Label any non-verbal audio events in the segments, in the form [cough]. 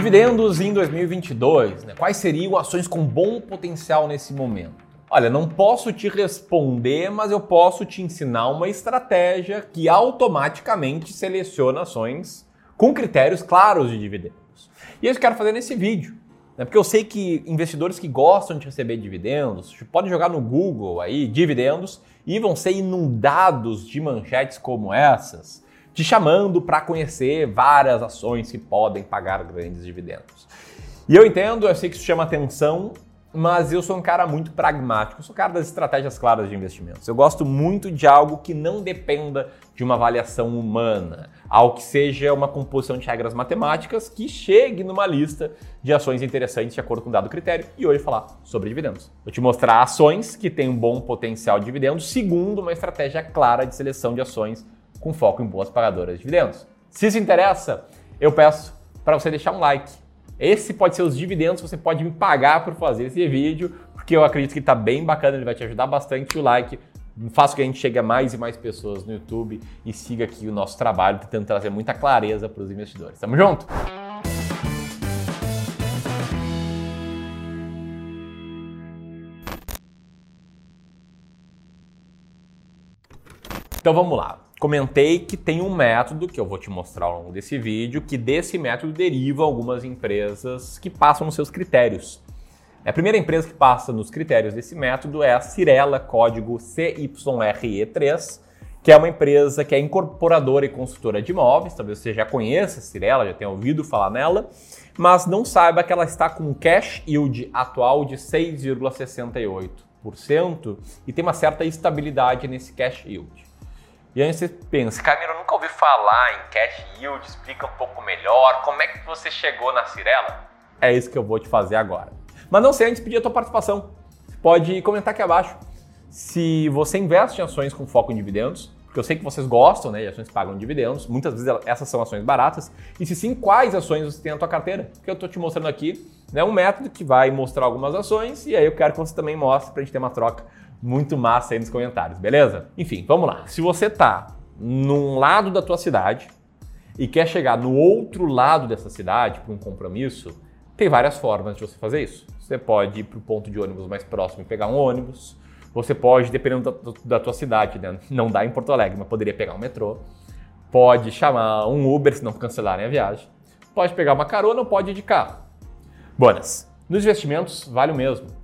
Dividendos em 2022, né? quais seriam ações com bom potencial nesse momento? Olha, não posso te responder, mas eu posso te ensinar uma estratégia que automaticamente seleciona ações com critérios claros de dividendos. E é isso que eu quero fazer nesse vídeo. Né? Porque eu sei que investidores que gostam de receber dividendos podem jogar no Google aí dividendos e vão ser inundados de manchetes como essas te chamando para conhecer várias ações que podem pagar grandes dividendos. E eu entendo, eu sei que isso chama atenção, mas eu sou um cara muito pragmático, eu sou um cara das estratégias claras de investimentos. Eu gosto muito de algo que não dependa de uma avaliação humana, algo que seja uma composição de regras matemáticas que chegue numa lista de ações interessantes de acordo com um dado critério e hoje falar sobre dividendos. Vou te mostrar ações que têm um bom potencial de dividendos segundo uma estratégia clara de seleção de ações com foco em boas pagadoras de dividendos. Se isso interessa, eu peço para você deixar um like. Esse pode ser os dividendos você pode me pagar por fazer esse vídeo, porque eu acredito que está bem bacana, ele vai te ajudar bastante. O like faça que a gente chegue a mais e mais pessoas no YouTube e siga aqui o nosso trabalho, tentando trazer muita clareza para os investidores. Tamo junto? Então vamos lá. Comentei que tem um método que eu vou te mostrar ao longo desse vídeo, que desse método deriva algumas empresas que passam nos seus critérios. A primeira empresa que passa nos critérios desse método é a Cirela, código CYRE3, que é uma empresa que é incorporadora e construtora de imóveis. Talvez você já conheça a Cirela, já tenha ouvido falar nela, mas não saiba que ela está com um cash yield atual de 6,68% e tem uma certa estabilidade nesse cash yield. E aí você pensa, Camilo, eu nunca ouvi falar em cash yield, explica um pouco melhor, como é que você chegou na Cirela? É isso que eu vou te fazer agora. Mas não sei antes pedir a tua participação. Pode comentar aqui abaixo se você investe em ações com foco em dividendos, porque eu sei que vocês gostam né, de ações que pagam dividendos, muitas vezes essas são ações baratas, e se sim, quais ações você tem na tua carteira? Porque eu estou te mostrando aqui né, um método que vai mostrar algumas ações, e aí eu quero que você também mostre para a gente ter uma troca muito massa aí nos comentários, beleza? Enfim, vamos lá. Se você tá num lado da tua cidade e quer chegar no outro lado dessa cidade para um compromisso, tem várias formas de você fazer isso. Você pode ir para o ponto de ônibus mais próximo e pegar um ônibus. Você pode, dependendo da, da tua cidade, né? não dá em Porto Alegre, mas poderia pegar um metrô. Pode chamar um Uber se não cancelarem a viagem. Pode pegar uma carona ou pode ir de carro. Bonas, nos investimentos vale o mesmo.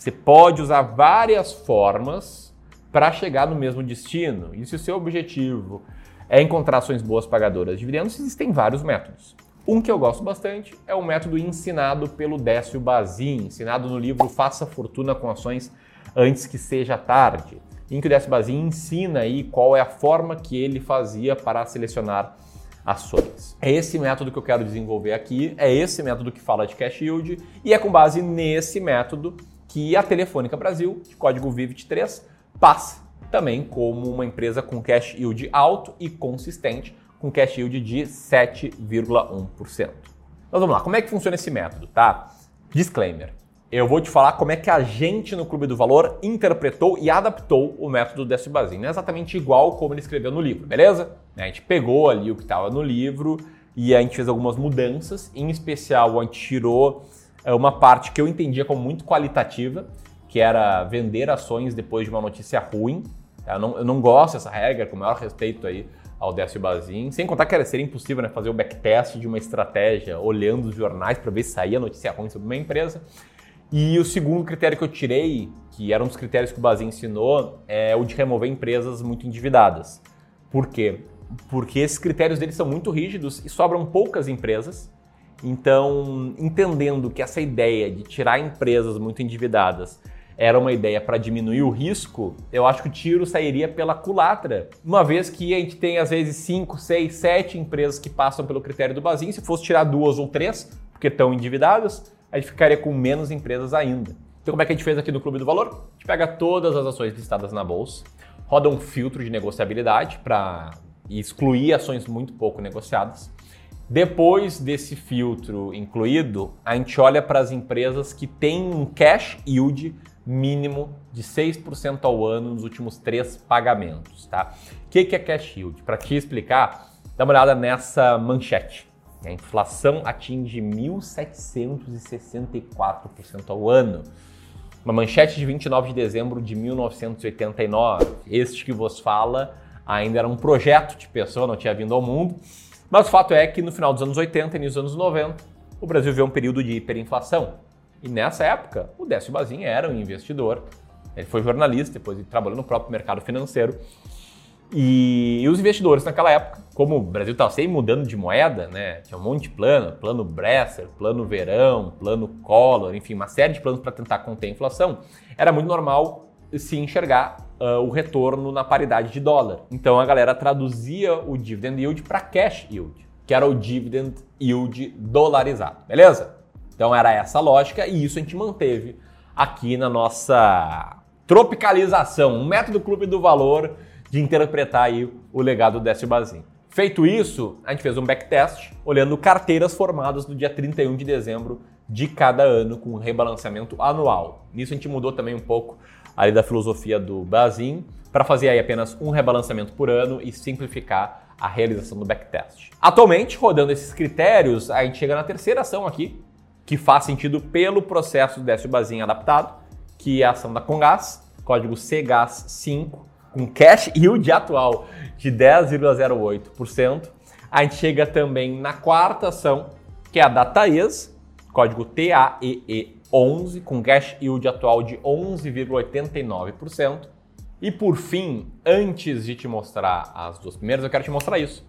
Você pode usar várias formas para chegar no mesmo destino. E se o seu objetivo é encontrar ações boas pagadoras de dividendos, existem vários métodos. Um que eu gosto bastante é o método ensinado pelo Décio Bazin, ensinado no livro Faça Fortuna com Ações Antes que Seja Tarde, em que o Décio Bazin ensina aí qual é a forma que ele fazia para selecionar ações. É esse método que eu quero desenvolver aqui, é esse método que fala de cash yield e é com base nesse método que a Telefônica Brasil, de código VIVIT3, passa também como uma empresa com cash yield alto e consistente, com cash yield de 7,1%. Mas vamos lá, como é que funciona esse método, tá? Disclaimer. Eu vou te falar como é que a gente no Clube do Valor interpretou e adaptou o método Décio Bazin. Não é exatamente igual como ele escreveu no livro, beleza? A gente pegou ali o que estava no livro e a gente fez algumas mudanças. Em especial, a gente tirou uma parte que eu entendia como muito qualitativa, que era vender ações depois de uma notícia ruim. Eu não, eu não gosto dessa regra, com o maior respeito aí ao Décio Bazin, sem contar que era ser impossível né, fazer o backtest de uma estratégia olhando os jornais para ver se saía notícia ruim sobre uma empresa. E o segundo critério que eu tirei, que era um dos critérios que o Bazin ensinou, é o de remover empresas muito endividadas. Por quê? Porque esses critérios deles são muito rígidos e sobram poucas empresas então, entendendo que essa ideia de tirar empresas muito endividadas era uma ideia para diminuir o risco, eu acho que o tiro sairia pela culatra. Uma vez que a gente tem, às vezes, 5, 6, 7 empresas que passam pelo critério do Basin, se fosse tirar duas ou três, porque estão endividadas, a gente ficaria com menos empresas ainda. Então, como é que a gente fez aqui no Clube do Valor? A gente pega todas as ações listadas na bolsa, roda um filtro de negociabilidade para excluir ações muito pouco negociadas depois desse filtro incluído, a gente olha para as empresas que têm um cash yield mínimo de 6% ao ano nos últimos três pagamentos. Tá? O que é cash yield? Para te explicar, dá uma olhada nessa manchete. A inflação atinge 1.764% ao ano. Uma manchete de 29 de dezembro de 1989. Este que vos fala ainda era um projeto de pessoa, não tinha vindo ao mundo. Mas o fato é que no final dos anos 80 e nos anos 90, o Brasil viveu um período de hiperinflação. E nessa época, o Décio Bazin era um investidor. Ele foi jornalista, depois ele trabalhou no próprio mercado financeiro. E, e os investidores naquela época, como o Brasil estava sempre mudando de moeda, né? Tinha um monte de plano, plano Bresser, plano Verão, plano Collor, enfim, uma série de planos para tentar conter a inflação. Era muito normal se enxergar uh, o retorno na paridade de dólar. Então a galera traduzia o dividend yield para cash yield, que era o dividend yield dolarizado, beleza? Então era essa a lógica e isso a gente manteve aqui na nossa tropicalização, um método clube do valor de interpretar aí o legado do Décio Bazin. Feito isso, a gente fez um backtest olhando carteiras formadas no dia 31 de dezembro de cada ano com rebalanceamento anual. Nisso a gente mudou também um pouco ali da filosofia do Bazin para fazer aí apenas um rebalanceamento por ano e simplificar a realização do backtest. Atualmente, rodando esses critérios, a gente chega na terceira ação aqui, que faz sentido pelo processo do Décio Bazin adaptado, que é a ação da Congás, código CGAS5, com cash [laughs] yield atual de 10,08%. A gente chega também na quarta ação, que é a da Taes, código TAEE11, com cash yield atual de 11,89%. E por fim, antes de te mostrar as duas primeiras, eu quero te mostrar isso,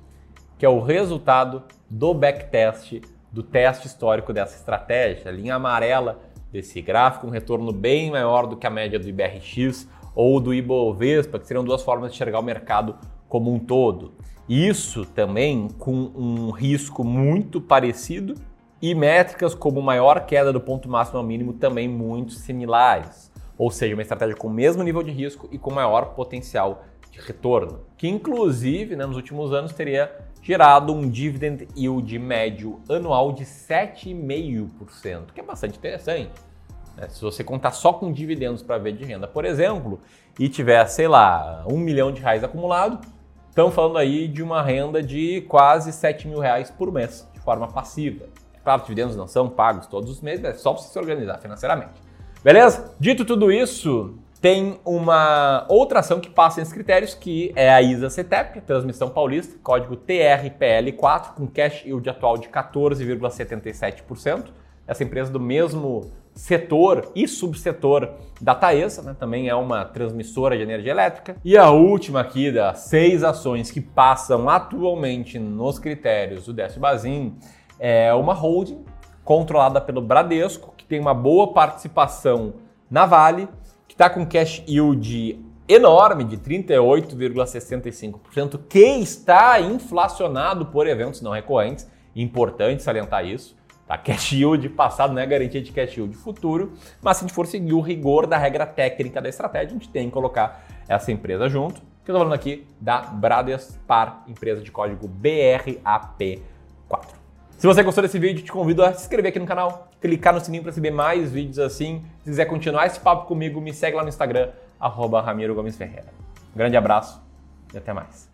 que é o resultado do backtest do teste histórico dessa estratégia. A linha amarela desse gráfico, um retorno bem maior do que a média do IBRX ou do Ibovespa, que seriam duas formas de enxergar o mercado como um todo. Isso também com um risco muito parecido e métricas como maior queda do ponto máximo ao mínimo também muito similares. Ou seja, uma estratégia com o mesmo nível de risco e com maior potencial de retorno, que inclusive né, nos últimos anos teria gerado um dividend yield médio anual de 7,5%, que é bastante interessante. Né? Se você contar só com dividendos para ver de renda, por exemplo, e tiver, sei lá, um milhão de reais acumulado, estamos falando aí de uma renda de quase 7 mil reais por mês, de forma passiva. Claro, dividendos não são pagos todos os meses, é só você se organizar financeiramente. Beleza? Dito tudo isso, tem uma outra ação que passa nesses critérios, que é a ISA CETEP, Transmissão Paulista, código TRPL4, com cash yield atual de 14,77%. Essa empresa do mesmo setor e subsetor da Taesa, né? também é uma transmissora de energia elétrica. E a última aqui das seis ações que passam atualmente nos critérios do Décio Bazin é uma holding controlada pelo Bradesco, que tem uma boa participação na Vale, que está com cash yield enorme de 38,65%, que está inflacionado por eventos não recorrentes. Importante salientar isso. Tá? Cash yield passado não é garantia de cash yield futuro, mas se a gente for seguir o rigor da regra técnica da estratégia, a gente tem que colocar essa empresa junto. Que eu estou falando aqui da Bradespar, empresa de código BRAP4. Se você gostou desse vídeo, te convido a se inscrever aqui no canal, clicar no sininho para receber mais vídeos assim. Se quiser continuar esse papo comigo, me segue lá no Instagram, arroba Ramiro Gomes Ferreira. Um grande abraço e até mais.